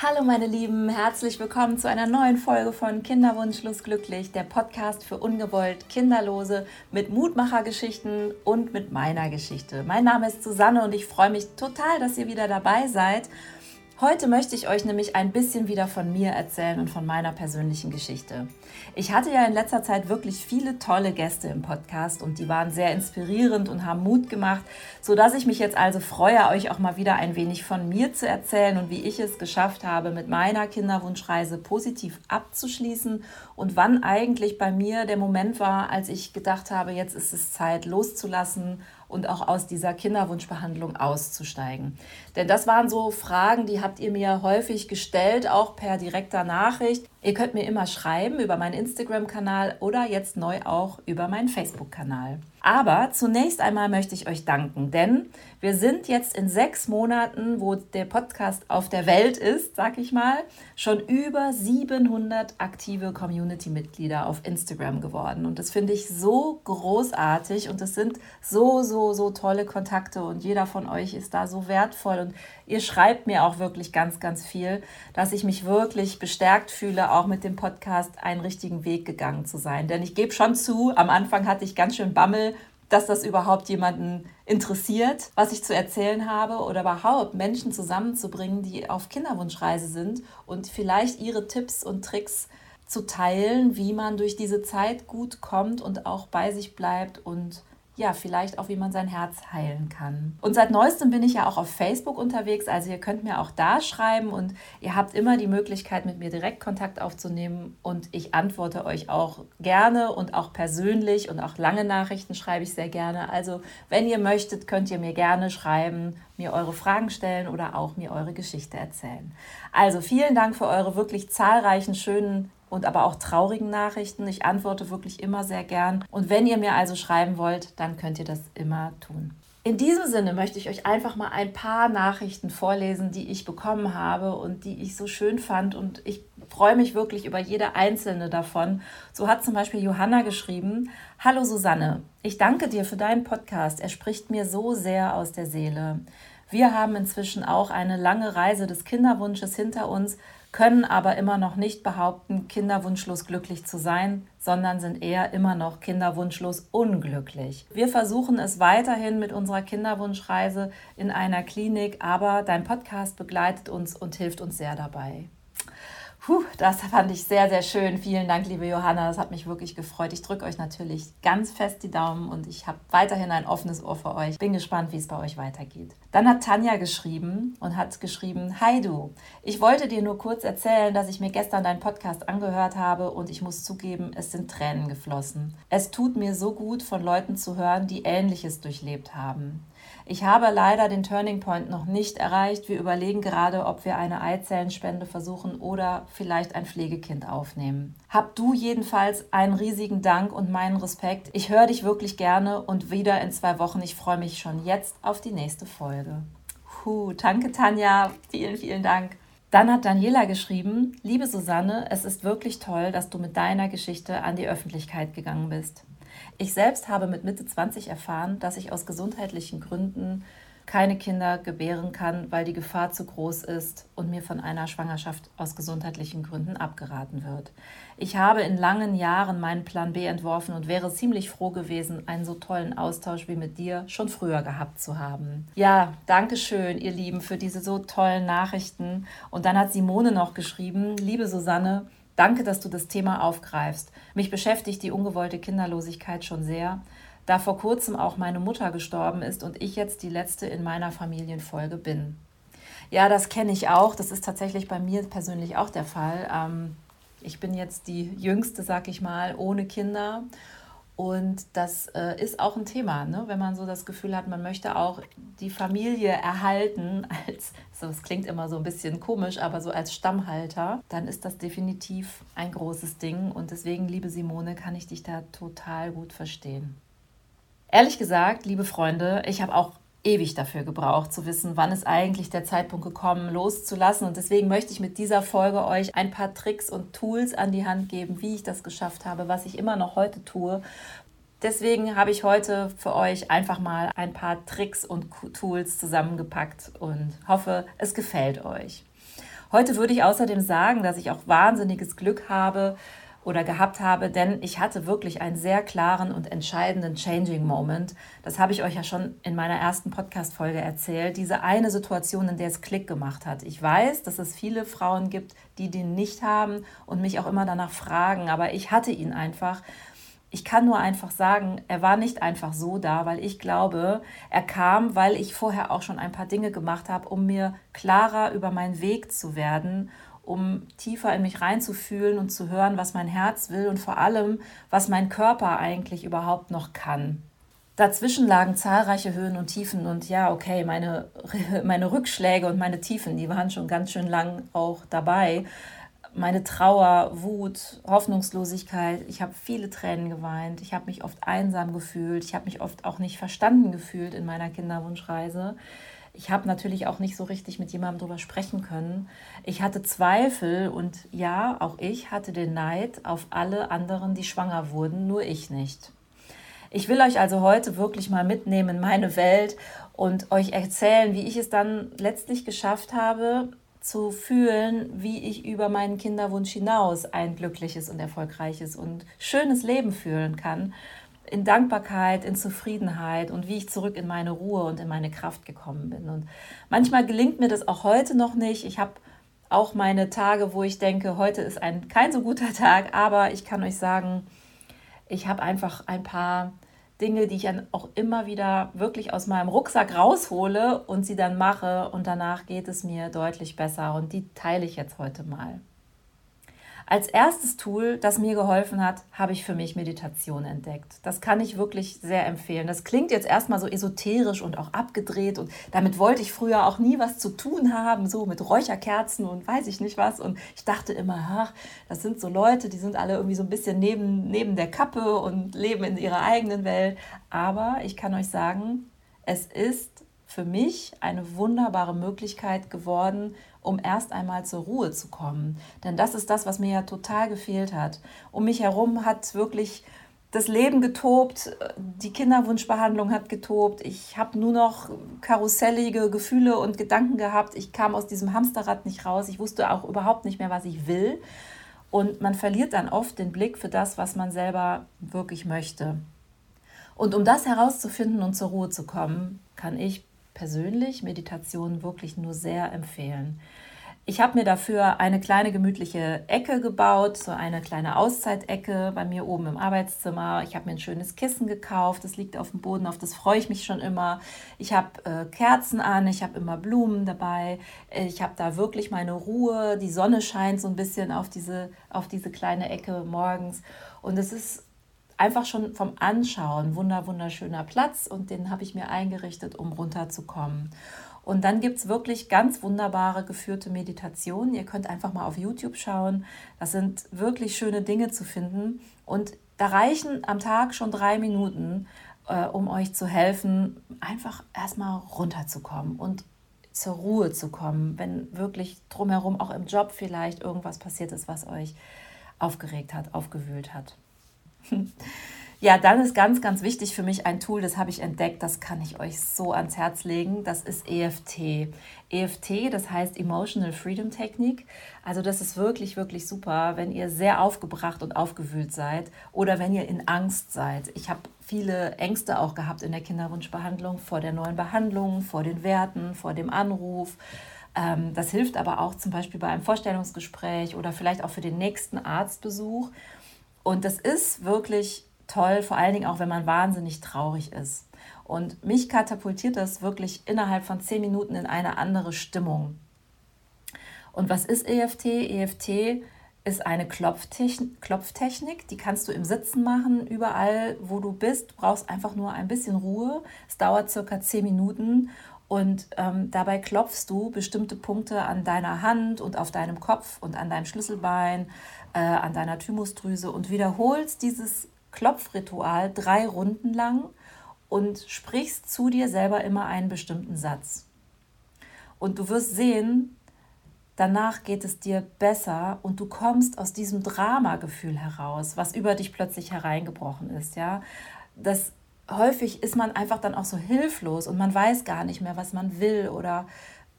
Hallo meine Lieben, herzlich willkommen zu einer neuen Folge von Kinderwunschlos glücklich, der Podcast für ungewollt Kinderlose mit Mutmachergeschichten und mit meiner Geschichte. Mein Name ist Susanne und ich freue mich total, dass ihr wieder dabei seid Heute möchte ich euch nämlich ein bisschen wieder von mir erzählen und von meiner persönlichen Geschichte. Ich hatte ja in letzter Zeit wirklich viele tolle Gäste im Podcast und die waren sehr inspirierend und haben Mut gemacht, so dass ich mich jetzt also freue, euch auch mal wieder ein wenig von mir zu erzählen und wie ich es geschafft habe, mit meiner Kinderwunschreise positiv abzuschließen und wann eigentlich bei mir der Moment war, als ich gedacht habe, jetzt ist es Zeit loszulassen und auch aus dieser Kinderwunschbehandlung auszusteigen. Denn das waren so Fragen, die habt ihr mir häufig gestellt, auch per direkter Nachricht. Ihr könnt mir immer schreiben über meinen Instagram-Kanal oder jetzt neu auch über meinen Facebook-Kanal. Aber zunächst einmal möchte ich euch danken, denn wir sind jetzt in sechs Monaten, wo der Podcast auf der Welt ist, sag ich mal, schon über 700 aktive Community-Mitglieder auf Instagram geworden. Und das finde ich so großartig und es sind so, so, so tolle Kontakte und jeder von euch ist da so wertvoll und ihr schreibt mir auch wirklich ganz, ganz viel, dass ich mich wirklich bestärkt fühle, auch mit dem Podcast einen richtigen Weg gegangen zu sein. Denn ich gebe schon zu, am Anfang hatte ich ganz schön Bammel, dass das überhaupt jemanden interessiert, was ich zu erzählen habe oder überhaupt Menschen zusammenzubringen, die auf Kinderwunschreise sind und vielleicht ihre Tipps und Tricks zu teilen, wie man durch diese Zeit gut kommt und auch bei sich bleibt und ja, vielleicht auch, wie man sein Herz heilen kann. Und seit neuestem bin ich ja auch auf Facebook unterwegs, also ihr könnt mir auch da schreiben und ihr habt immer die Möglichkeit, mit mir direkt Kontakt aufzunehmen und ich antworte euch auch gerne und auch persönlich und auch lange Nachrichten schreibe ich sehr gerne. Also, wenn ihr möchtet, könnt ihr mir gerne schreiben, mir eure Fragen stellen oder auch mir eure Geschichte erzählen. Also, vielen Dank für eure wirklich zahlreichen schönen und aber auch traurigen Nachrichten. Ich antworte wirklich immer sehr gern. Und wenn ihr mir also schreiben wollt, dann könnt ihr das immer tun. In diesem Sinne möchte ich euch einfach mal ein paar Nachrichten vorlesen, die ich bekommen habe und die ich so schön fand. Und ich freue mich wirklich über jede einzelne davon. So hat zum Beispiel Johanna geschrieben: Hallo Susanne, ich danke dir für deinen Podcast. Er spricht mir so sehr aus der Seele. Wir haben inzwischen auch eine lange Reise des Kinderwunsches hinter uns, können aber immer noch nicht behaupten, kinderwunschlos glücklich zu sein, sondern sind eher immer noch kinderwunschlos unglücklich. Wir versuchen es weiterhin mit unserer Kinderwunschreise in einer Klinik, aber dein Podcast begleitet uns und hilft uns sehr dabei. Puh, das fand ich sehr, sehr schön. Vielen Dank, liebe Johanna. Das hat mich wirklich gefreut. Ich drücke euch natürlich ganz fest die Daumen und ich habe weiterhin ein offenes Ohr für euch. Bin gespannt, wie es bei euch weitergeht. Dann hat Tanja geschrieben und hat geschrieben: Hi du, ich wollte dir nur kurz erzählen, dass ich mir gestern deinen Podcast angehört habe und ich muss zugeben, es sind Tränen geflossen. Es tut mir so gut, von Leuten zu hören, die Ähnliches durchlebt haben. Ich habe leider den Turning Point noch nicht erreicht. Wir überlegen gerade, ob wir eine Eizellenspende versuchen oder vielleicht ein Pflegekind aufnehmen. Hab du jedenfalls einen riesigen Dank und meinen Respekt. Ich höre dich wirklich gerne und wieder in zwei Wochen. Ich freue mich schon jetzt auf die nächste Folge. Puh, danke Tanja. Vielen, vielen Dank. Dann hat Daniela geschrieben, liebe Susanne, es ist wirklich toll, dass du mit deiner Geschichte an die Öffentlichkeit gegangen bist. Ich selbst habe mit Mitte 20 erfahren, dass ich aus gesundheitlichen Gründen keine Kinder gebären kann, weil die Gefahr zu groß ist und mir von einer Schwangerschaft aus gesundheitlichen Gründen abgeraten wird. Ich habe in langen Jahren meinen Plan B entworfen und wäre ziemlich froh gewesen, einen so tollen Austausch wie mit dir schon früher gehabt zu haben. Ja, danke schön, ihr Lieben, für diese so tollen Nachrichten. Und dann hat Simone noch geschrieben, liebe Susanne, Danke, dass du das Thema aufgreifst. Mich beschäftigt die ungewollte Kinderlosigkeit schon sehr, da vor kurzem auch meine Mutter gestorben ist und ich jetzt die letzte in meiner Familienfolge bin. Ja, das kenne ich auch. Das ist tatsächlich bei mir persönlich auch der Fall. Ähm, ich bin jetzt die jüngste, sag ich mal, ohne Kinder und das äh, ist auch ein Thema, ne? wenn man so das Gefühl hat, man möchte auch die Familie erhalten, als, so, das klingt immer so ein bisschen komisch, aber so als Stammhalter, dann ist das definitiv ein großes Ding. Und deswegen, liebe Simone, kann ich dich da total gut verstehen. Ehrlich gesagt, liebe Freunde, ich habe auch ewig dafür gebraucht, zu wissen, wann ist eigentlich der Zeitpunkt gekommen, loszulassen. Und deswegen möchte ich mit dieser Folge euch ein paar Tricks und Tools an die Hand geben, wie ich das geschafft habe, was ich immer noch heute tue. Deswegen habe ich heute für euch einfach mal ein paar Tricks und Tools zusammengepackt und hoffe, es gefällt euch. Heute würde ich außerdem sagen, dass ich auch wahnsinniges Glück habe, oder gehabt habe, denn ich hatte wirklich einen sehr klaren und entscheidenden Changing Moment. Das habe ich euch ja schon in meiner ersten Podcast-Folge erzählt. Diese eine Situation, in der es Klick gemacht hat. Ich weiß, dass es viele Frauen gibt, die den nicht haben und mich auch immer danach fragen, aber ich hatte ihn einfach. Ich kann nur einfach sagen, er war nicht einfach so da, weil ich glaube, er kam, weil ich vorher auch schon ein paar Dinge gemacht habe, um mir klarer über meinen Weg zu werden um tiefer in mich reinzufühlen und zu hören, was mein Herz will und vor allem, was mein Körper eigentlich überhaupt noch kann. Dazwischen lagen zahlreiche Höhen und Tiefen und ja, okay, meine, meine Rückschläge und meine Tiefen, die waren schon ganz schön lang auch dabei. Meine Trauer, Wut, Hoffnungslosigkeit, ich habe viele Tränen geweint, ich habe mich oft einsam gefühlt, ich habe mich oft auch nicht verstanden gefühlt in meiner Kinderwunschreise. Ich habe natürlich auch nicht so richtig mit jemandem darüber sprechen können. Ich hatte Zweifel und ja, auch ich hatte den Neid auf alle anderen, die schwanger wurden, nur ich nicht. Ich will euch also heute wirklich mal mitnehmen in meine Welt und euch erzählen, wie ich es dann letztlich geschafft habe, zu fühlen, wie ich über meinen Kinderwunsch hinaus ein glückliches und erfolgreiches und schönes Leben führen kann in Dankbarkeit, in Zufriedenheit und wie ich zurück in meine Ruhe und in meine Kraft gekommen bin. Und manchmal gelingt mir das auch heute noch nicht. Ich habe auch meine Tage, wo ich denke, heute ist ein kein so guter Tag, aber ich kann euch sagen, ich habe einfach ein paar Dinge, die ich dann auch immer wieder wirklich aus meinem Rucksack raushole und sie dann mache und danach geht es mir deutlich besser und die teile ich jetzt heute mal. Als erstes Tool, das mir geholfen hat, habe ich für mich Meditation entdeckt. Das kann ich wirklich sehr empfehlen. Das klingt jetzt erstmal so esoterisch und auch abgedreht und damit wollte ich früher auch nie was zu tun haben, so mit Räucherkerzen und weiß ich nicht was. Und ich dachte immer, ach, das sind so Leute, die sind alle irgendwie so ein bisschen neben, neben der Kappe und leben in ihrer eigenen Welt. Aber ich kann euch sagen, es ist für mich eine wunderbare Möglichkeit geworden, um erst einmal zur Ruhe zu kommen. Denn das ist das, was mir ja total gefehlt hat. Um mich herum hat wirklich das Leben getobt, die Kinderwunschbehandlung hat getobt. Ich habe nur noch karussellige Gefühle und Gedanken gehabt. Ich kam aus diesem Hamsterrad nicht raus. Ich wusste auch überhaupt nicht mehr, was ich will. Und man verliert dann oft den Blick für das, was man selber wirklich möchte. Und um das herauszufinden und zur Ruhe zu kommen, kann ich persönlich Meditation wirklich nur sehr empfehlen. Ich habe mir dafür eine kleine gemütliche Ecke gebaut, so eine kleine Auszeitecke bei mir oben im Arbeitszimmer. Ich habe mir ein schönes Kissen gekauft, das liegt auf dem Boden, auf das freue ich mich schon immer. Ich habe äh, Kerzen an, ich habe immer Blumen dabei. Ich habe da wirklich meine Ruhe. Die Sonne scheint so ein bisschen auf diese, auf diese kleine Ecke morgens. Und es ist einfach schon vom Anschauen wunder, wunderschöner Platz und den habe ich mir eingerichtet, um runterzukommen. Und dann gibt es wirklich ganz wunderbare geführte Meditationen. Ihr könnt einfach mal auf YouTube schauen. Das sind wirklich schöne Dinge zu finden. Und da reichen am Tag schon drei Minuten, äh, um euch zu helfen, einfach erstmal runterzukommen und zur Ruhe zu kommen, wenn wirklich drumherum auch im Job vielleicht irgendwas passiert ist, was euch aufgeregt hat, aufgewühlt hat. Ja, dann ist ganz, ganz wichtig für mich ein Tool, das habe ich entdeckt, das kann ich euch so ans Herz legen. Das ist EFT. EFT, das heißt Emotional Freedom Technik. Also das ist wirklich, wirklich super, wenn ihr sehr aufgebracht und aufgewühlt seid oder wenn ihr in Angst seid. Ich habe viele Ängste auch gehabt in der Kinderwunschbehandlung vor der neuen Behandlung, vor den Werten, vor dem Anruf. Ähm, das hilft aber auch zum Beispiel bei einem Vorstellungsgespräch oder vielleicht auch für den nächsten Arztbesuch. Und das ist wirklich toll, vor allen Dingen auch, wenn man wahnsinnig traurig ist. Und mich katapultiert das wirklich innerhalb von zehn Minuten in eine andere Stimmung. Und was ist EFT? EFT ist eine Klopftechnik, die kannst du im Sitzen machen, überall, wo du bist. Du brauchst einfach nur ein bisschen Ruhe. Es dauert circa zehn Minuten und ähm, dabei klopfst du bestimmte Punkte an deiner Hand und auf deinem Kopf und an deinem Schlüsselbein, äh, an deiner Thymusdrüse und wiederholst dieses Klopfritual drei Runden lang und sprichst zu dir selber immer einen bestimmten Satz. Und du wirst sehen, danach geht es dir besser und du kommst aus diesem Dramagefühl heraus, was über dich plötzlich hereingebrochen ist, ja. Das häufig ist man einfach dann auch so hilflos und man weiß gar nicht mehr, was man will oder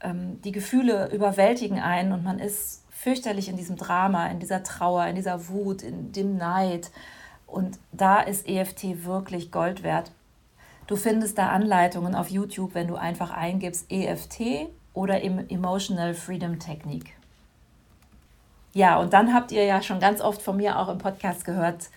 ähm, die Gefühle überwältigen einen und man ist fürchterlich in diesem Drama, in dieser Trauer, in dieser Wut, in dem Neid. Und da ist EFT wirklich Gold wert. Du findest da Anleitungen auf YouTube, wenn du einfach eingibst EFT oder Emotional Freedom Technique. Ja, und dann habt ihr ja schon ganz oft von mir auch im Podcast gehört,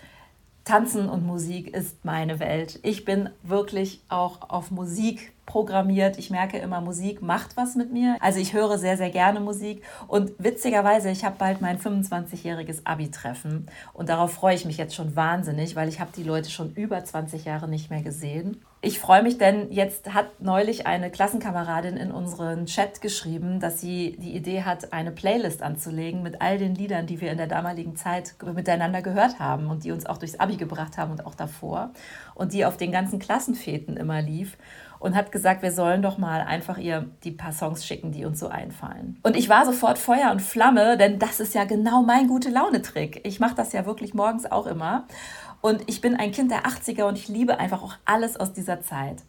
Tanzen und Musik ist meine Welt. Ich bin wirklich auch auf Musik programmiert. Ich merke immer, Musik macht was mit mir. Also ich höre sehr, sehr gerne Musik. Und witzigerweise, ich habe bald mein 25-jähriges Abi-Treffen. Und darauf freue ich mich jetzt schon wahnsinnig, weil ich habe die Leute schon über 20 Jahre nicht mehr gesehen. Ich freue mich, denn jetzt hat neulich eine Klassenkameradin in unseren Chat geschrieben, dass sie die Idee hat, eine Playlist anzulegen mit all den Liedern, die wir in der damaligen Zeit miteinander gehört haben und die uns auch durchs Abi gebracht haben und auch davor und die auf den ganzen Klassenfäten immer lief und hat gesagt, wir sollen doch mal einfach ihr die paar Songs schicken, die uns so einfallen. Und ich war sofort Feuer und Flamme, denn das ist ja genau mein gute Laune-Trick. Ich mache das ja wirklich morgens auch immer. Und ich bin ein Kind der 80er und ich liebe einfach auch alles aus dieser Zeit.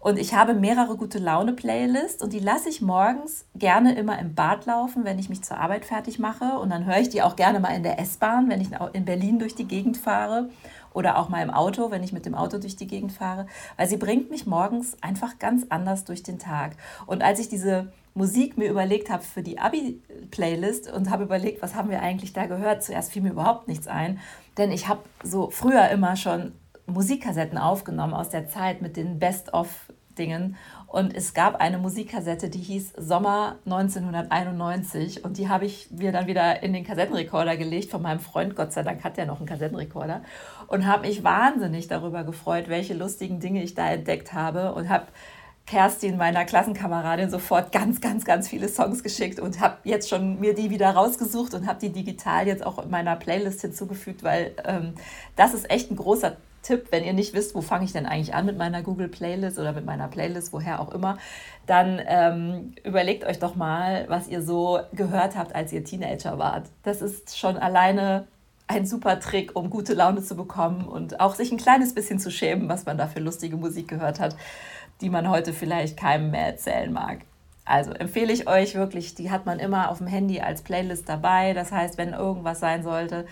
Und ich habe mehrere gute Laune-Playlists und die lasse ich morgens gerne immer im Bad laufen, wenn ich mich zur Arbeit fertig mache. Und dann höre ich die auch gerne mal in der S-Bahn, wenn ich in Berlin durch die Gegend fahre oder auch mal im Auto, wenn ich mit dem Auto durch die Gegend fahre, weil sie bringt mich morgens einfach ganz anders durch den Tag. Und als ich diese Musik mir überlegt habe für die Abi-Playlist und habe überlegt, was haben wir eigentlich da gehört, zuerst fiel mir überhaupt nichts ein. Denn ich habe so früher immer schon Musikkassetten aufgenommen aus der Zeit mit den Best-of-Dingen. Und es gab eine Musikkassette, die hieß Sommer 1991. Und die habe ich mir dann wieder in den Kassettenrekorder gelegt von meinem Freund. Gott sei Dank hat er noch einen Kassettenrekorder. Und habe mich wahnsinnig darüber gefreut, welche lustigen Dinge ich da entdeckt habe. Und habe Kerstin, meiner Klassenkameradin, sofort ganz, ganz, ganz viele Songs geschickt und habe jetzt schon mir die wieder rausgesucht und habe die digital jetzt auch in meiner Playlist hinzugefügt, weil ähm, das ist echt ein großer Tipp, wenn ihr nicht wisst, wo fange ich denn eigentlich an mit meiner Google Playlist oder mit meiner Playlist, woher auch immer, dann ähm, überlegt euch doch mal, was ihr so gehört habt, als ihr Teenager wart. Das ist schon alleine ein super Trick, um gute Laune zu bekommen und auch sich ein kleines bisschen zu schämen, was man da für lustige Musik gehört hat die man heute vielleicht keinem mehr erzählen mag. Also empfehle ich euch wirklich, die hat man immer auf dem Handy als Playlist dabei. Das heißt, wenn irgendwas sein sollte,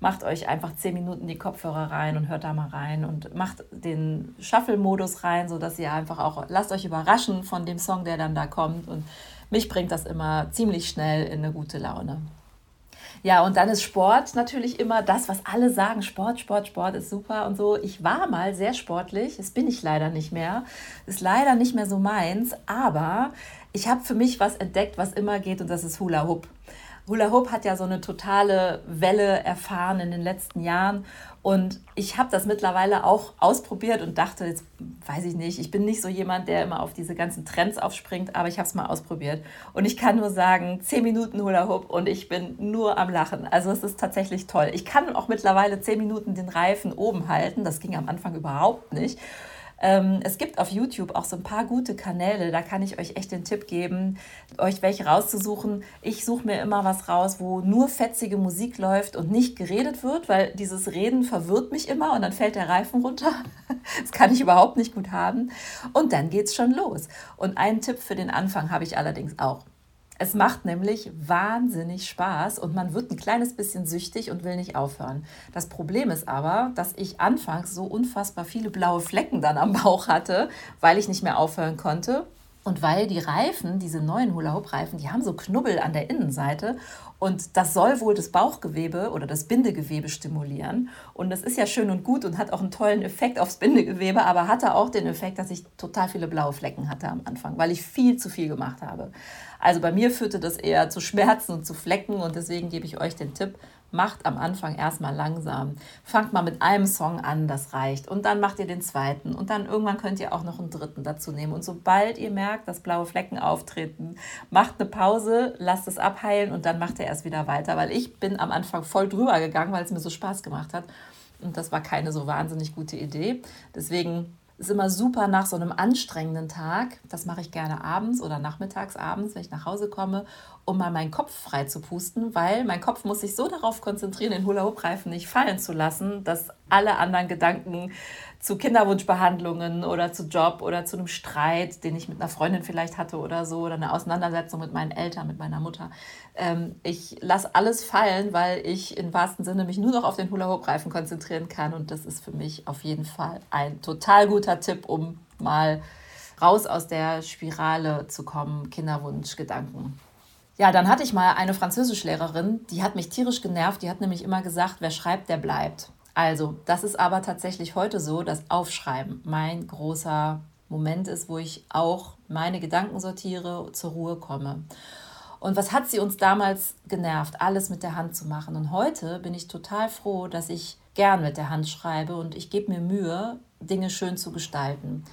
macht euch einfach 10 Minuten die Kopfhörer rein und hört da mal rein und macht den Shuffle-Modus rein, sodass ihr einfach auch, lasst euch überraschen von dem Song, der dann da kommt. Und mich bringt das immer ziemlich schnell in eine gute Laune. Ja, und dann ist Sport natürlich immer das, was alle sagen. Sport, Sport, Sport ist super und so. Ich war mal sehr sportlich, das bin ich leider nicht mehr. Ist leider nicht mehr so meins, aber ich habe für mich was entdeckt, was immer geht und das ist Hula Hoop. Hula Hoop hat ja so eine totale Welle erfahren in den letzten Jahren. Und ich habe das mittlerweile auch ausprobiert und dachte, jetzt weiß ich nicht, ich bin nicht so jemand, der immer auf diese ganzen Trends aufspringt, aber ich habe es mal ausprobiert. Und ich kann nur sagen, zehn Minuten Hula Hoop und ich bin nur am Lachen. Also es ist tatsächlich toll. Ich kann auch mittlerweile zehn Minuten den Reifen oben halten. Das ging am Anfang überhaupt nicht. Ähm, es gibt auf YouTube auch so ein paar gute Kanäle, da kann ich euch echt den Tipp geben, euch welche rauszusuchen. Ich suche mir immer was raus, wo nur fetzige Musik läuft und nicht geredet wird, weil dieses Reden verwirrt mich immer und dann fällt der Reifen runter. Das kann ich überhaupt nicht gut haben. Und dann geht es schon los. Und einen Tipp für den Anfang habe ich allerdings auch. Es macht nämlich wahnsinnig Spaß und man wird ein kleines bisschen süchtig und will nicht aufhören. Das Problem ist aber, dass ich anfangs so unfassbar viele blaue Flecken dann am Bauch hatte, weil ich nicht mehr aufhören konnte. Und weil die Reifen, diese neuen Hula-Hoop-Reifen, die haben so Knubbel an der Innenseite und das soll wohl das Bauchgewebe oder das Bindegewebe stimulieren. Und das ist ja schön und gut und hat auch einen tollen Effekt aufs Bindegewebe, aber hatte auch den Effekt, dass ich total viele blaue Flecken hatte am Anfang, weil ich viel zu viel gemacht habe. Also bei mir führte das eher zu Schmerzen und zu Flecken und deswegen gebe ich euch den Tipp, macht am Anfang erstmal langsam. Fangt mal mit einem Song an, das reicht. Und dann macht ihr den zweiten. Und dann irgendwann könnt ihr auch noch einen dritten dazu nehmen. Und sobald ihr merkt, dass blaue Flecken auftreten, macht eine Pause, lasst es abheilen und dann macht ihr erst wieder weiter. Weil ich bin am Anfang voll drüber gegangen, weil es mir so Spaß gemacht hat. Und das war keine so wahnsinnig gute Idee. Deswegen ist immer super nach so einem anstrengenden Tag. Das mache ich gerne abends oder nachmittags abends, wenn ich nach Hause komme, um mal meinen Kopf frei zu pusten, weil mein Kopf muss sich so darauf konzentrieren, den Hula-Hoop-Reifen nicht fallen zu lassen, dass alle anderen Gedanken zu Kinderwunschbehandlungen oder zu Job oder zu einem Streit, den ich mit einer Freundin vielleicht hatte oder so, oder eine Auseinandersetzung mit meinen Eltern, mit meiner Mutter. Ähm, ich lasse alles fallen, weil ich im wahrsten Sinne mich nur noch auf den Hula-Hoop-Reifen konzentrieren kann. Und das ist für mich auf jeden Fall ein total guter Tipp, um mal raus aus der Spirale zu kommen, Kinderwunschgedanken. Ja, dann hatte ich mal eine Französischlehrerin, die hat mich tierisch genervt. Die hat nämlich immer gesagt, wer schreibt, der bleibt. Also, das ist aber tatsächlich heute so, dass Aufschreiben mein großer Moment ist, wo ich auch meine Gedanken sortiere, zur Ruhe komme. Und was hat sie uns damals genervt, alles mit der Hand zu machen? Und heute bin ich total froh, dass ich gern mit der Hand schreibe und ich gebe mir Mühe, Dinge schön zu gestalten.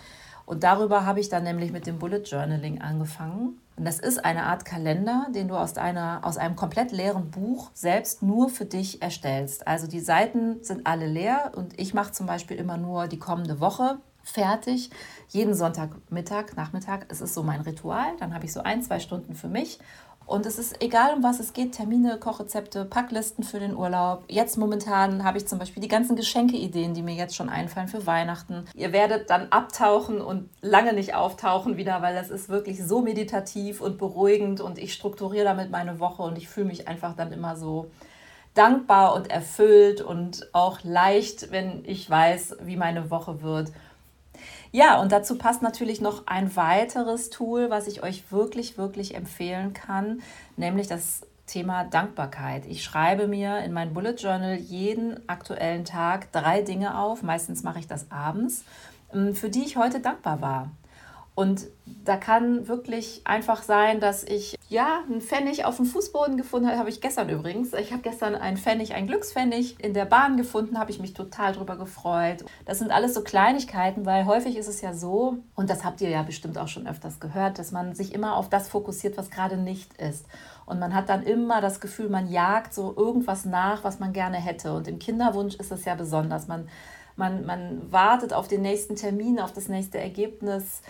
Und darüber habe ich dann nämlich mit dem Bullet Journaling angefangen. Und das ist eine Art Kalender, den du aus, einer, aus einem komplett leeren Buch selbst nur für dich erstellst. Also die Seiten sind alle leer und ich mache zum Beispiel immer nur die kommende Woche fertig. Jeden Sonntagmittag, Nachmittag, es ist so mein Ritual. Dann habe ich so ein, zwei Stunden für mich und es ist egal, um was es geht, Termine, Kochrezepte, Packlisten für den Urlaub. Jetzt momentan habe ich zum Beispiel die ganzen Geschenkeideen, die mir jetzt schon einfallen für Weihnachten. Ihr werdet dann abtauchen und lange nicht auftauchen wieder, weil das ist wirklich so meditativ und beruhigend und ich strukturiere damit meine Woche und ich fühle mich einfach dann immer so dankbar und erfüllt und auch leicht, wenn ich weiß, wie meine Woche wird. Ja, und dazu passt natürlich noch ein weiteres Tool, was ich euch wirklich, wirklich empfehlen kann, nämlich das Thema Dankbarkeit. Ich schreibe mir in mein Bullet Journal jeden aktuellen Tag drei Dinge auf. Meistens mache ich das abends, ähm, für die ich heute dankbar war. Und da kann wirklich einfach sein, dass ich ja einen Pfennig auf dem Fußboden gefunden habe, habe ich gestern übrigens. Ich habe gestern einen Pfennig, einen Glückspfennig in der Bahn gefunden, habe ich mich total drüber gefreut. Das sind alles so Kleinigkeiten, weil häufig ist es ja so, und das habt ihr ja bestimmt auch schon öfters gehört, dass man sich immer auf das fokussiert, was gerade nicht ist. Und man hat dann immer das Gefühl, man jagt so irgendwas nach, was man gerne hätte. Und im Kinderwunsch ist es ja besonders. Man, man, man wartet auf den nächsten Termin, auf das nächste Ergebnis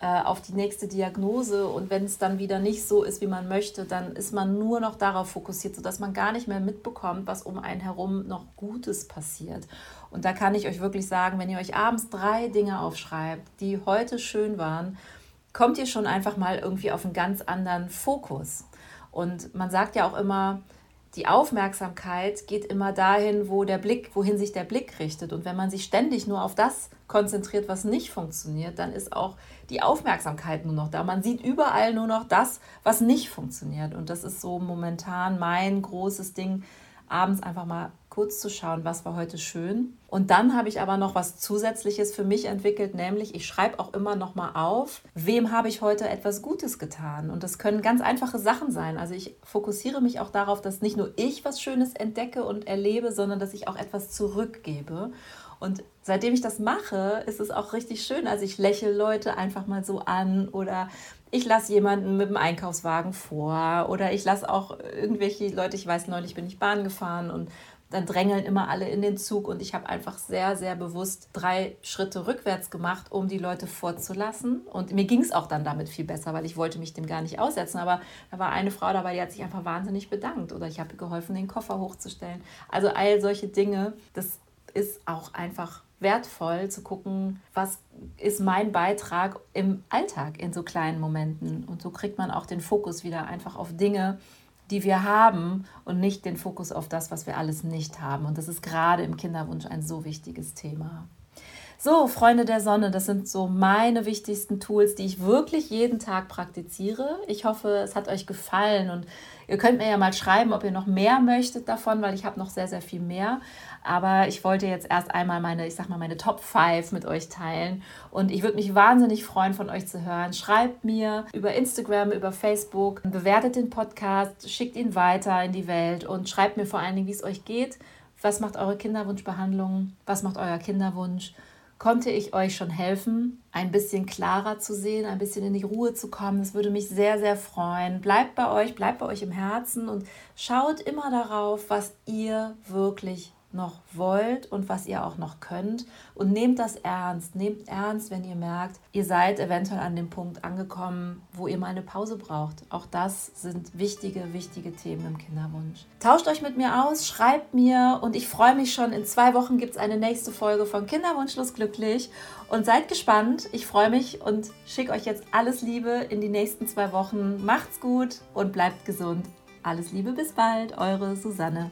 äh, auf die nächste Diagnose und wenn es dann wieder nicht so ist, wie man möchte, dann ist man nur noch darauf fokussiert, sodass man gar nicht mehr mitbekommt, was um einen herum noch Gutes passiert. Und da kann ich euch wirklich sagen, wenn ihr euch abends drei Dinge aufschreibt, die heute schön waren, kommt ihr schon einfach mal irgendwie auf einen ganz anderen Fokus. Und man sagt ja auch immer, die Aufmerksamkeit geht immer dahin, wo der Blick, wohin sich der Blick richtet. Und wenn man sich ständig nur auf das konzentriert, was nicht funktioniert, dann ist auch die Aufmerksamkeit nur noch da. Man sieht überall nur noch das, was nicht funktioniert. Und das ist so momentan mein großes Ding, abends einfach mal kurz zu schauen, was war heute schön. Und dann habe ich aber noch was Zusätzliches für mich entwickelt, nämlich ich schreibe auch immer noch mal auf, wem habe ich heute etwas Gutes getan. Und das können ganz einfache Sachen sein. Also ich fokussiere mich auch darauf, dass nicht nur ich was Schönes entdecke und erlebe, sondern dass ich auch etwas zurückgebe. Und seitdem ich das mache, ist es auch richtig schön. Also ich lächle Leute einfach mal so an oder ich lasse jemanden mit dem Einkaufswagen vor oder ich lasse auch irgendwelche Leute, ich weiß, neulich bin ich Bahn gefahren und dann drängeln immer alle in den Zug und ich habe einfach sehr, sehr bewusst drei Schritte rückwärts gemacht, um die Leute vorzulassen. Und mir ging es auch dann damit viel besser, weil ich wollte mich dem gar nicht aussetzen. Aber da war eine Frau dabei, die hat sich einfach wahnsinnig bedankt oder ich habe geholfen, den Koffer hochzustellen. Also all solche Dinge, das ist auch einfach wertvoll zu gucken, was ist mein Beitrag im Alltag in so kleinen Momenten. Und so kriegt man auch den Fokus wieder einfach auf Dinge, die wir haben und nicht den Fokus auf das, was wir alles nicht haben. Und das ist gerade im Kinderwunsch ein so wichtiges Thema. So, Freunde der Sonne, das sind so meine wichtigsten Tools, die ich wirklich jeden Tag praktiziere. Ich hoffe, es hat euch gefallen und ihr könnt mir ja mal schreiben, ob ihr noch mehr möchtet davon, weil ich habe noch sehr, sehr viel mehr. Aber ich wollte jetzt erst einmal meine, ich sag mal, meine Top 5 mit euch teilen. Und ich würde mich wahnsinnig freuen, von euch zu hören. Schreibt mir über Instagram, über Facebook, bewertet den Podcast, schickt ihn weiter in die Welt und schreibt mir vor allen Dingen, wie es euch geht. Was macht eure Kinderwunschbehandlung? Was macht euer Kinderwunsch? Konnte ich euch schon helfen, ein bisschen klarer zu sehen, ein bisschen in die Ruhe zu kommen. Das würde mich sehr, sehr freuen. Bleibt bei euch, bleibt bei euch im Herzen und schaut immer darauf, was ihr wirklich noch wollt und was ihr auch noch könnt. Und nehmt das ernst. Nehmt ernst, wenn ihr merkt, ihr seid eventuell an dem Punkt angekommen, wo ihr mal eine Pause braucht. Auch das sind wichtige, wichtige Themen im Kinderwunsch. Tauscht euch mit mir aus, schreibt mir und ich freue mich schon. In zwei Wochen gibt es eine nächste Folge von Kinderwunschlos glücklich. Und seid gespannt. Ich freue mich und schicke euch jetzt alles Liebe in die nächsten zwei Wochen. Macht's gut und bleibt gesund. Alles Liebe, bis bald, eure Susanne.